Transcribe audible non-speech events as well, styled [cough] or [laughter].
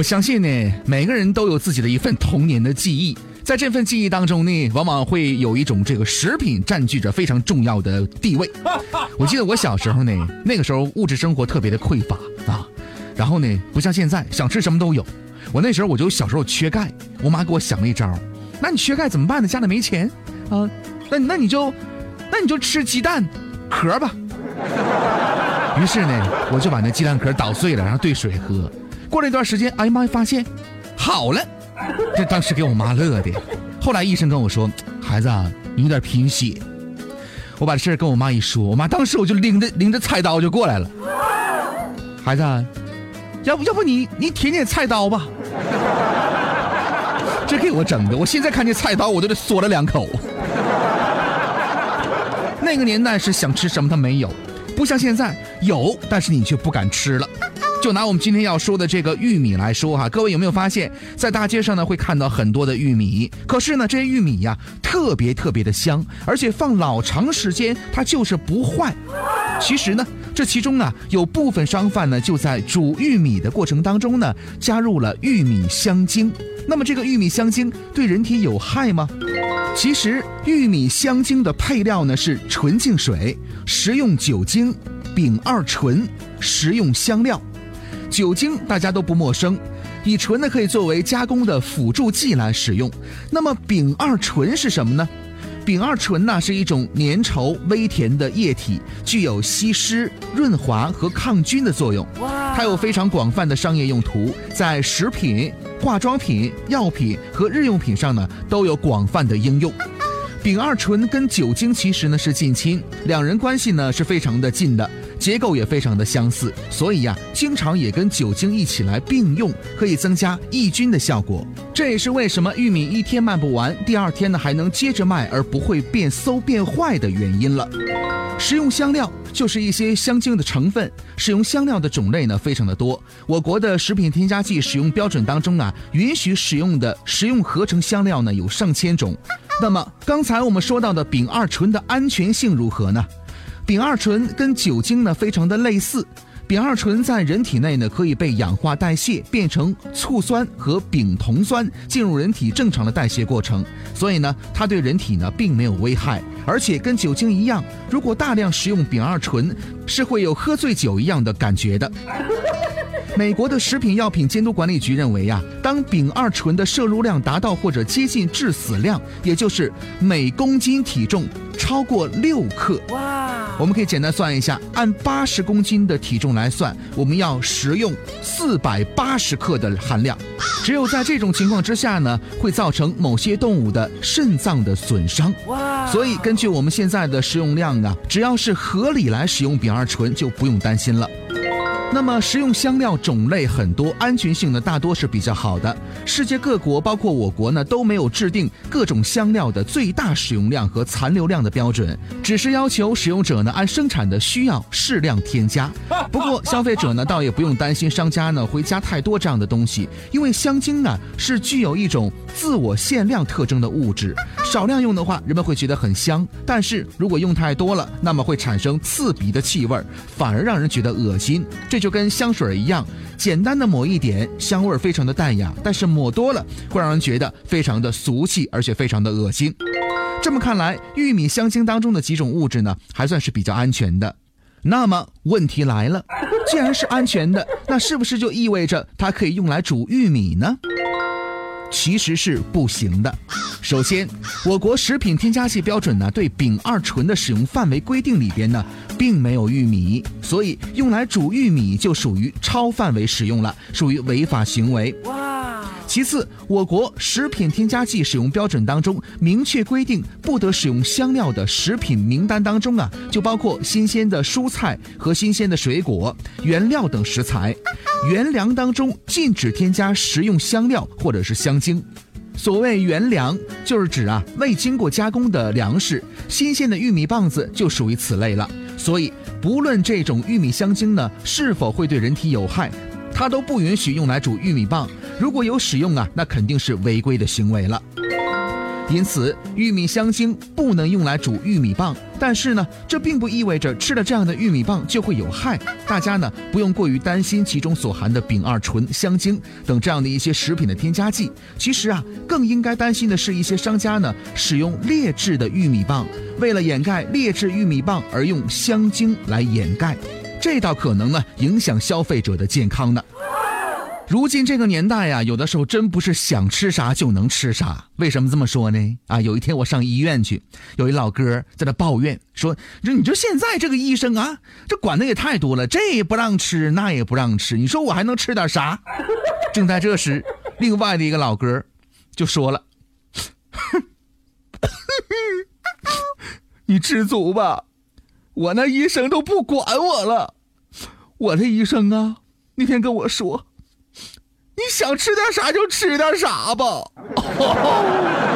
我相信呢，每个人都有自己的一份童年的记忆，在这份记忆当中呢，往往会有一种这个食品占据着非常重要的地位。我记得我小时候呢，那个时候物质生活特别的匮乏啊，然后呢，不像现在想吃什么都有。我那时候我就小时候缺钙，我妈给我想了一招，那你缺钙怎么办呢？家里没钱啊，那那你就，那你就吃鸡蛋壳吧。于是呢，我就把那鸡蛋壳捣碎了，然后兑水喝。过了一段时间，哎呀妈呀，发现好了，这当时给我妈乐的。后来医生跟我说：“孩子啊，你有点贫血。”我把这事儿跟我妈一说，我妈当时我就拎着拎着菜刀就过来了。孩子，要不要不你你舔舔菜刀吧？这给我整的，我现在看见菜刀我都得嗦了两口。那个年代是想吃什么它没有，不像现在有，但是你却不敢吃了。就拿我们今天要说的这个玉米来说哈，各位有没有发现，在大街上呢会看到很多的玉米？可是呢，这些玉米呀特别特别的香，而且放老长时间它就是不坏。其实呢，这其中啊有部分商贩呢就在煮玉米的过程当中呢加入了玉米香精。那么这个玉米香精对人体有害吗？其实玉米香精的配料呢是纯净水、食用酒精、丙二醇、食用香料。酒精大家都不陌生，乙醇呢可以作为加工的辅助剂来使用。那么丙二醇是什么呢？丙二醇呢是一种粘稠微甜的液体，具有吸湿、润滑和抗菌的作用。它有非常广泛的商业用途，在食品、化妆品、药品和日用品上呢都有广泛的应用。丙二醇跟酒精其实呢是近亲，两人关系呢是非常的近的。结构也非常的相似，所以呀，经常也跟酒精一起来并用，可以增加抑菌的效果。这也是为什么玉米一天卖不完，第二天呢还能接着卖而不会变馊变坏的原因了。食用香料就是一些香精的成分，使用香料的种类呢非常的多。我国的食品添加剂使用标准当中啊，允许使用的食用合成香料呢有上千种。那么刚才我们说到的丙二醇的安全性如何呢？丙二醇跟酒精呢非常的类似，丙二醇在人体内呢可以被氧化代谢变成醋酸和丙酮酸，进入人体正常的代谢过程，所以呢它对人体呢并没有危害，而且跟酒精一样，如果大量食用丙二醇，是会有喝醉酒一样的感觉的。美国的食品药品监督管理局认为呀，当丙二醇的摄入量达到或者接近致死量，也就是每公斤体重超过六克，我们可以简单算一下，按八十公斤的体重来算，我们要食用四百八十克的含量。只有在这种情况之下呢，会造成某些动物的肾脏的损伤。哇，所以根据我们现在的食用量啊，只要是合理来使用丙二醇，就不用担心了。那么食用香料种类很多，安全性呢大多是比较好的。世界各国，包括我国呢，都没有制定各种香料的最大使用量和残留量的标准，只是要求使用者呢按生产的需要适量添加。不过消费者呢倒也不用担心商家呢会加太多这样的东西，因为香精呢是具有一种自我限量特征的物质，少量用的话人们会觉得很香，但是如果用太多了，那么会产生刺鼻的气味，反而让人觉得恶心。这就跟香水一样，简单的抹一点，香味非常的淡雅；但是抹多了，会让人觉得非常的俗气，而且非常的恶心。这么看来，玉米香精当中的几种物质呢，还算是比较安全的。那么问题来了，既然是安全的，那是不是就意味着它可以用来煮玉米呢？其实是不行的。首先，我国食品添加剂标准呢，对丙二醇的使用范围规定里边呢，并没有玉米，所以用来煮玉米就属于超范围使用了，属于违法行为。其次，我国食品添加剂使用标准当中明确规定，不得使用香料的食品名单当中啊，就包括新鲜的蔬菜和新鲜的水果、原料等食材。原粮当中禁止添加食用香料或者是香精。所谓原粮，就是指啊未经过加工的粮食，新鲜的玉米棒子就属于此类了。所以，不论这种玉米香精呢是否会对人体有害。它都不允许用来煮玉米棒，如果有使用啊，那肯定是违规的行为了。因此，玉米香精不能用来煮玉米棒。但是呢，这并不意味着吃了这样的玉米棒就会有害。大家呢不用过于担心其中所含的丙二醇、香精等这样的一些食品的添加剂。其实啊，更应该担心的是一些商家呢使用劣质的玉米棒，为了掩盖劣质玉米棒而用香精来掩盖，这倒可能呢影响消费者的健康呢。如今这个年代呀，有的时候真不是想吃啥就能吃啥。为什么这么说呢？啊，有一天我上医院去，有一老哥在那抱怨说：“说你说现在这个医生啊，这管的也太多了，这也不让吃，那也不让吃，你说我还能吃点啥？”正在这时，另外的一个老哥就说了：“ [coughs] 你知足吧，我那医生都不管我了。我的医生啊，那天跟我说。”想吃点啥就吃点啥吧。[laughs]